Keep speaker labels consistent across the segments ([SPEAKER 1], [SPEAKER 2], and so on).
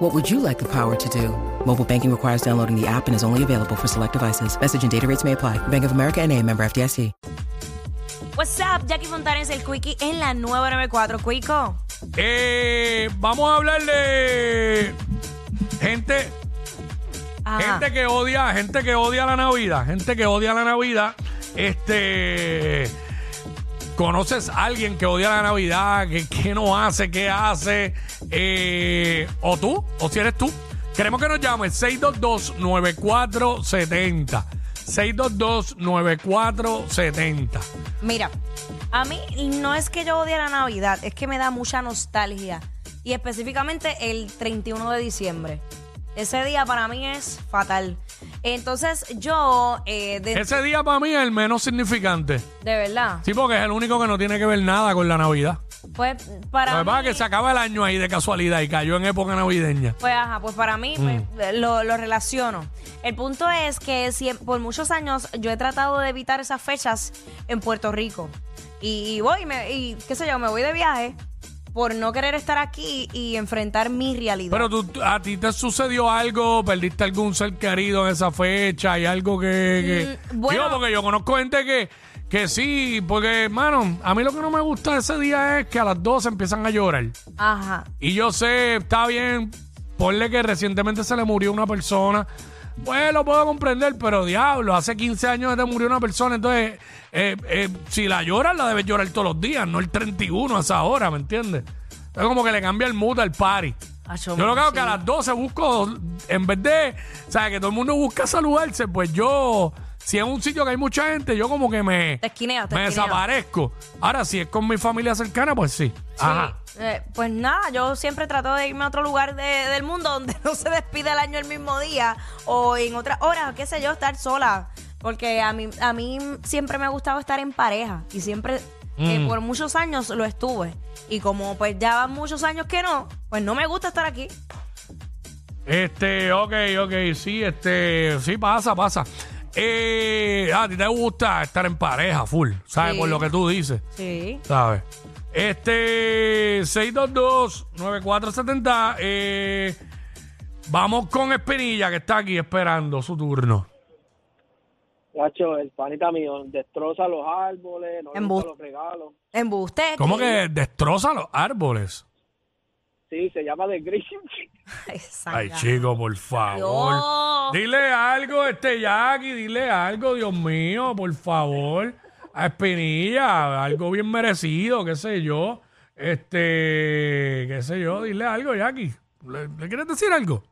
[SPEAKER 1] What would you like the power to do? Mobile banking requires downloading the app and is only available for select devices. Message and data rates may apply. Bank of America and a member FDIC.
[SPEAKER 2] What's up, Jackie Fontanes, el Quickie en la 994. Quico.
[SPEAKER 3] Eh, vamos a hablar de gente,
[SPEAKER 2] Ajá.
[SPEAKER 3] gente que odia, gente que odia la Navidad, gente que odia la Navidad. Este, conoces a alguien que odia la Navidad, que, que no hace, qué hace, Eh, o tú, o si eres tú. Queremos que nos llames 622-9470. 622-9470.
[SPEAKER 2] Mira, a mí no es que yo odie la Navidad, es que me da mucha nostalgia. Y específicamente el 31 de diciembre. Ese día para mí es fatal. Entonces yo, eh, de,
[SPEAKER 3] Ese día para mí es el menos significante.
[SPEAKER 2] de verdad,
[SPEAKER 3] Sí, porque es el único que no tiene que ver nada con la Navidad.
[SPEAKER 2] pues
[SPEAKER 3] Lo
[SPEAKER 2] para
[SPEAKER 3] que pasa
[SPEAKER 2] mí...
[SPEAKER 3] es que se acaba el año ahí de casualidad y cayó en época navideña.
[SPEAKER 2] Pues ajá, pues para mí pues,
[SPEAKER 3] Mm.
[SPEAKER 2] lo, lo relaciono. El punto es que si- por muchos años yo he tratado de evitar esas fechas en Puerto Rico. Y, y voy, me- y qué sé yo, me voy de viaje por no querer estar aquí y enfrentar mi realidad.
[SPEAKER 3] Pero tú, a ti te sucedió algo, perdiste algún ser querido en esa fecha, hay algo que... que-
[SPEAKER 2] Mm, bueno.
[SPEAKER 3] Digo, porque yo conozco gente que, que sí, porque, hermano, a mí lo que no me gusta ese día es que a las 12 empiezan a llorar.
[SPEAKER 2] Ajá.
[SPEAKER 3] Y yo sé, está bien, ponle que recientemente se le murió una persona. Pues lo puedo comprender, pero diablo, hace 15 años te murió una persona, entonces, eh, eh, si la lloras, la debes llorar todos los días, no el 31 a esa hora, ¿me entiendes? Es como que le cambia el mood al party. Yo lo que hago que a las 12 busco, en vez de, o sea, que todo el mundo busca saludarse, pues yo, si es un sitio que hay mucha gente, yo como que me,
[SPEAKER 2] Te esquineas, te
[SPEAKER 3] me
[SPEAKER 2] esquineas.
[SPEAKER 3] desaparezco. Ahora, si es con mi familia cercana, pues sí. Ajá.
[SPEAKER 2] Sí, eh, pues nada, yo siempre trato de irme a otro lugar de- del mundo donde no se despide el año el mismo día o en otras horas, qué sé yo, estar sola. Porque a mí, a mí siempre me ha gustado estar en pareja y siempre, eh,
[SPEAKER 3] Mm.
[SPEAKER 2] por muchos años lo estuve. Y como pues ya van muchos años que no, pues no me gusta estar aquí.
[SPEAKER 3] Este, ok, ok, sí, este, sí pasa, pasa. Eh, a ti te gusta estar en pareja, full, ¿sabes?
[SPEAKER 2] Sí.
[SPEAKER 3] Por lo que tú dices,
[SPEAKER 2] Sí.
[SPEAKER 3] ¿sabes? Este, 622-9470, eh, vamos con Espinilla, que está aquí esperando su turno.
[SPEAKER 4] Nacho, el panita mío destroza los árboles, no le los regalos.
[SPEAKER 2] Embuste.
[SPEAKER 3] ¿Cómo que destroza los árboles?
[SPEAKER 4] Sí, se llama The Grinch.
[SPEAKER 2] Ay,
[SPEAKER 3] chico, por favor.
[SPEAKER 2] Dios.
[SPEAKER 3] Dile algo, este Jackie, dile algo, Dios mío, por favor. A Espinilla, algo bien merecido, qué sé yo. Este, qué sé yo, dile algo, Jackie. ¿Le, le quieres decir algo?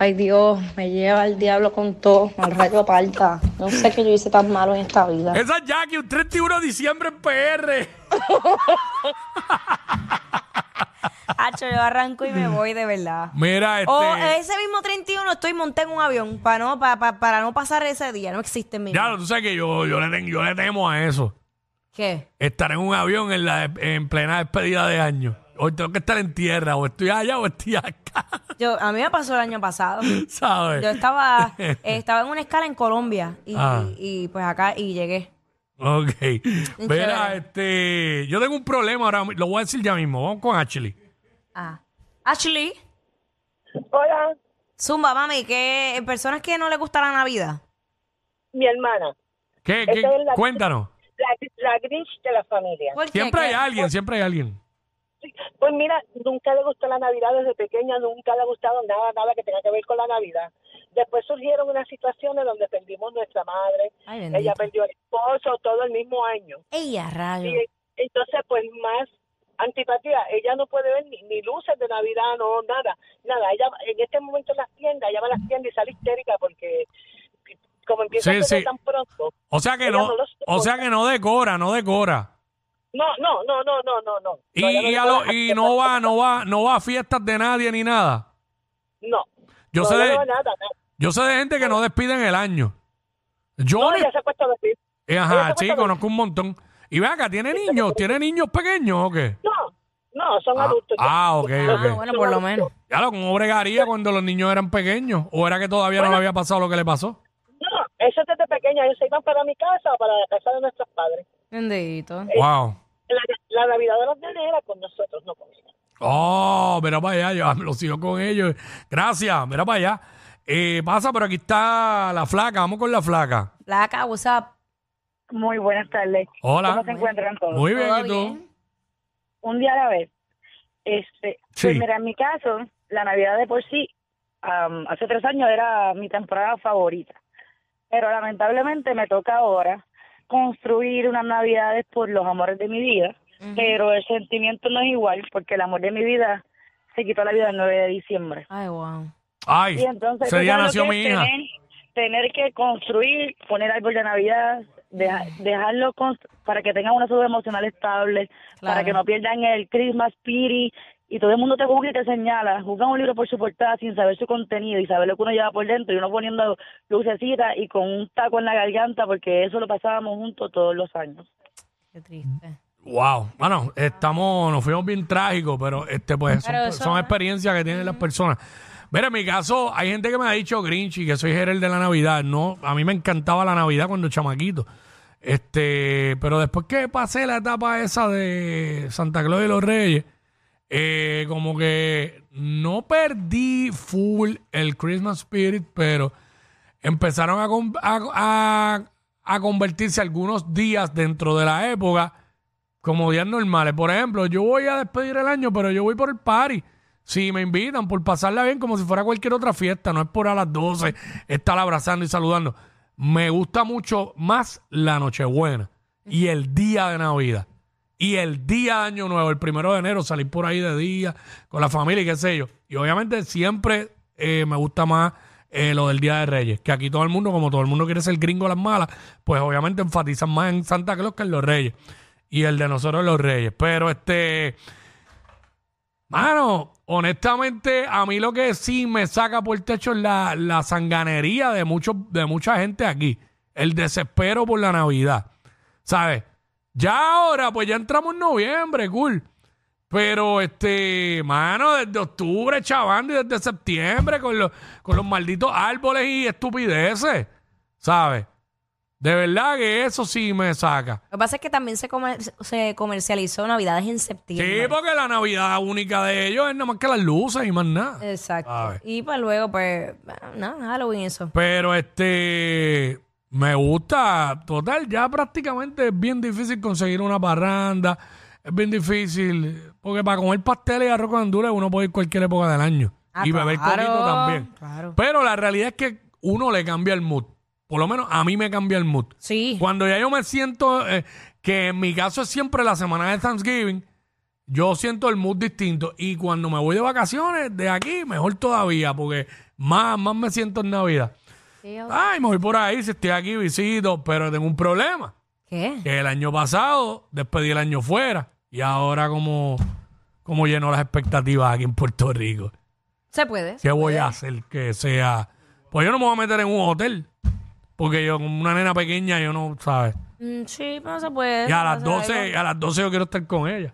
[SPEAKER 5] Ay Dios, me lleva el diablo con todo, al rayo aparta. No sé qué yo hice tan malo en esta vida.
[SPEAKER 3] Esa es Jackie, un 31 de diciembre en PR.
[SPEAKER 2] Hacho, yo arranco y me voy de verdad.
[SPEAKER 3] Mira, este.
[SPEAKER 2] O ese mismo 31 estoy monté en un avión para no, pa- pa- para no pasar ese día. No existe mi.
[SPEAKER 3] Ya, tú sabes que yo, yo, le, ten- yo le temo a eso.
[SPEAKER 2] ¿Qué?
[SPEAKER 3] Estar en un avión en, la, en plena despedida de año. Hoy tengo que estar en tierra, o estoy allá o estoy acá.
[SPEAKER 2] Yo, a mí me pasó el año pasado.
[SPEAKER 3] ¿Sabes?
[SPEAKER 2] Yo estaba, eh, estaba en una escala en Colombia y,
[SPEAKER 3] Ah.
[SPEAKER 2] y- y, pues acá y llegué.
[SPEAKER 3] Ok. Mira, este. Yo tengo un problema ahora. mi- Lo voy a decir ya mismo. Vamos con Ashley.
[SPEAKER 2] Ah. Ashley,
[SPEAKER 6] Hola,
[SPEAKER 2] Zumba, mami, que personas que no les gusta la Navidad.
[SPEAKER 6] mi hermana,
[SPEAKER 3] ¿Qué,
[SPEAKER 6] Esta
[SPEAKER 3] qué-
[SPEAKER 6] es la-
[SPEAKER 3] Cuéntanos.
[SPEAKER 6] la, la Grinch de la familia.
[SPEAKER 2] ¿Por qué?
[SPEAKER 3] Siempre hay
[SPEAKER 2] ¿Qué?
[SPEAKER 3] alguien, siempre hay alguien.
[SPEAKER 6] Pues mira, nunca le gustó la Navidad desde pequeña, nunca le ha gustado nada, nada que tenga que ver con la Navidad. Después surgieron unas situaciones donde perdimos nuestra madre,
[SPEAKER 2] Ay, bendito.
[SPEAKER 6] ella perdió al esposo, todo el mismo año.
[SPEAKER 2] Ey, a rayo.
[SPEAKER 6] Y entonces, pues más antipatía, ella no puede ver ni, ni luces de Navidad, no, nada, nada. Ella en este momento en las tiendas, ella va a las tiendas y sale histérica porque como empieza
[SPEAKER 3] Sí,
[SPEAKER 6] a
[SPEAKER 3] sí.
[SPEAKER 6] tan pronto.
[SPEAKER 3] O sea que no. O sea que no decora, no decora.
[SPEAKER 6] No, no, no, no, no, no, no.
[SPEAKER 3] Y, y, a lo- y no va, no va, no va a fiestas de nadie ni nada.
[SPEAKER 6] No.
[SPEAKER 3] Yo
[SPEAKER 6] no,
[SPEAKER 3] sé de,
[SPEAKER 6] no va nada, nada.
[SPEAKER 3] yo sé de gente que no despiden el año. Yo,
[SPEAKER 6] No, ella se ha puesto a decir.
[SPEAKER 3] Eh, Ajá, sí, conozco un montón. Y ve acá, ¿tiene niños? ¿Tiene niños pequeños o qué?
[SPEAKER 6] No, son
[SPEAKER 3] Ah,
[SPEAKER 6] adultos.
[SPEAKER 3] ah, ok,
[SPEAKER 2] Ah,
[SPEAKER 3] ok.
[SPEAKER 2] bueno, por lo menos.
[SPEAKER 3] Ya lo, ¿cómo bregaría cuando los niños eran pequeños? ¿O era que todavía no le había pasado lo que le pasó?
[SPEAKER 6] No, eso desde pequeña. Ellos se iban para mi casa o para la casa de nuestros padres.
[SPEAKER 2] Bendito.
[SPEAKER 3] Wow.
[SPEAKER 6] La, la Navidad de los nenes era con nosotros, no con ellos.
[SPEAKER 3] Oh, mira para allá, yo lo sigo con ellos. Gracias, mira para allá. Eh, pasa, pero aquí está la flaca, vamos con la flaca.
[SPEAKER 2] Placa, what's up?
[SPEAKER 7] Muy buenas tardes.
[SPEAKER 3] Hola.
[SPEAKER 7] ¿Cómo se encuentran todos?
[SPEAKER 3] Muy bien,
[SPEAKER 2] ¿Todo
[SPEAKER 3] ¿y tú?
[SPEAKER 2] bien?
[SPEAKER 7] Un día a la vez. Este,
[SPEAKER 3] Sí.
[SPEAKER 7] Pues mira, en mi caso, la Navidad de por sí, am, hace tres años era mi temporada favorita. Pero lamentablemente me toca ahora construir unas Navidades por los amores de mi vida. Pero el sentimiento no es igual porque el amor de mi vida se quitó la vida el 9 de diciembre.
[SPEAKER 2] Ay, wow.
[SPEAKER 3] Ay,
[SPEAKER 7] Y entonces,
[SPEAKER 3] ese
[SPEAKER 7] ¿tú
[SPEAKER 3] día nació mi hija.
[SPEAKER 7] Tener, tener que construir, poner árbol de Navidad, deja- dejarlo cons- para que tengan una salud emocional estable,
[SPEAKER 2] Claro.
[SPEAKER 7] para que no pierdan el Christmas spirit y todo el mundo te juzga y te señala. Juzgan un libro por su portada sin saber su contenido y saber lo que uno lleva por dentro y uno poniendo lucecitas y con un taco en la garganta porque eso lo pasábamos juntos todos los años.
[SPEAKER 2] Qué triste.
[SPEAKER 3] Wow. Bueno, estamos, nos fuimos bien trágicos, pero este pues son,
[SPEAKER 2] Pero eso-
[SPEAKER 3] son experiencias que tienen las personas. Mira, en mi caso, hay gente que me ha dicho Grinch y que soy Gerald de la Navidad. No, a mí me encantaba la Navidad cuando chamaquito. Este, pero después que pasé la etapa esa de Santa Claus y los Reyes, eh, como que no perdí full el Christmas Spirit, pero empezaron a, a- a convertirse algunos días dentro de la época como días normales. Por ejemplo, yo voy a despedir el año, pero yo voy por el party. Si me invitan, por pasarla bien como si fuera cualquier otra fiesta, no es por a las 12 estar abrazando y saludando. Me gusta mucho más la Nochebuena y el día de Navidad. Y el día de Año Nuevo, el primero de enero, salir por ahí de día con la familia y qué sé yo. Y obviamente siempre eh, me gusta más eh, lo del Día de Reyes. Que aquí todo el mundo, como todo el mundo quiere ser gringo a las malas, pues obviamente enfatizan más en Santa Claus que en los Reyes. Y el de nosotros los Reyes. Pero este. Mano, honestamente, a mí lo que sí me saca por el techo es la, la sanganería de, muchos de mucha gente aquí. El desespero por la Navidad. ¿Sabes? Ya ahora, pues ya entramos en noviembre, cool. Pero, este, mano, desde octubre, chavando, y desde septiembre, con los, con los malditos árboles y estupideces. ¿Sabes? De verdad que eso sí me saca.
[SPEAKER 2] Lo que pasa es que también se, comer- se comercializó Navidades en septiembre.
[SPEAKER 3] Sí, porque la Navidad única de ellos es nada más que las luces y más nada.
[SPEAKER 2] Exacto. Y pues luego, pues, bueno, no, Halloween eso.
[SPEAKER 3] Pero este me gusta, total, ya prácticamente es bien difícil conseguir una parranda, es bien difícil, porque para comer pasteles y arroz con Honduras uno puede ir cualquier época del año
[SPEAKER 2] Ah,
[SPEAKER 3] y beber
[SPEAKER 2] claro,
[SPEAKER 3] coquito también.
[SPEAKER 2] claro.
[SPEAKER 3] Pero la realidad es que uno le cambia el mood, por lo menos a mí me cambia el mood.
[SPEAKER 2] Sí.
[SPEAKER 3] Cuando ya yo me siento, eh, que en mi caso es siempre la semana de Thanksgiving, yo siento el mood distinto. Y cuando me voy de vacaciones, de aquí, mejor todavía, porque más, más me siento en Navidad.
[SPEAKER 2] Sí,
[SPEAKER 3] Ay, me voy por ahí, si estoy aquí, visito, pero tengo un problema.
[SPEAKER 2] ¿Qué?
[SPEAKER 3] Que el año pasado despedí el año fuera y ahora como, como lleno las expectativas aquí en Puerto Rico.
[SPEAKER 2] Se puede.
[SPEAKER 3] ¿Qué voy a hacer que sea? Pues yo no me voy a meter en un hotel, porque yo como una nena pequeña, yo no, ¿sabes?
[SPEAKER 2] Mm, sí, pero no se puede.
[SPEAKER 3] Y a las
[SPEAKER 2] puede hacer
[SPEAKER 3] 12,
[SPEAKER 2] algo.
[SPEAKER 3] a las 12 yo quiero estar con ella.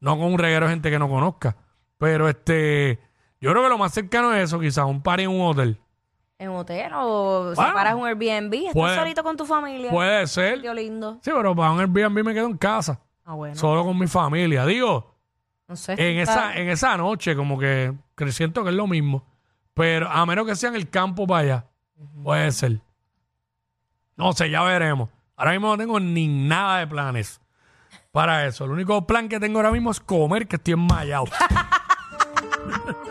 [SPEAKER 3] No con un reguero de gente que no conozca. Pero este, yo creo que lo más cercano es eso, quizás, un party en un hotel.
[SPEAKER 2] ¿En un hotel o
[SPEAKER 3] Bueno,
[SPEAKER 2] separas un Airbnb? ¿Estás
[SPEAKER 3] puede-
[SPEAKER 2] solito con tu familia?
[SPEAKER 3] Puede ser.
[SPEAKER 2] Qué lindo.
[SPEAKER 3] Sí, pero para un Airbnb me quedo en casa,
[SPEAKER 2] Ah, bueno.
[SPEAKER 3] solo con mi familia. Digo,
[SPEAKER 2] no sé.
[SPEAKER 3] en esa, en esa noche, como que, que siento que es lo mismo. Pero a menos que sea en el campo para allá, puede ser. No sé, ya veremos. Ahora mismo no tengo ni nada de planes para eso. El único plan que tengo ahora mismo es comer, que estoy enmayado.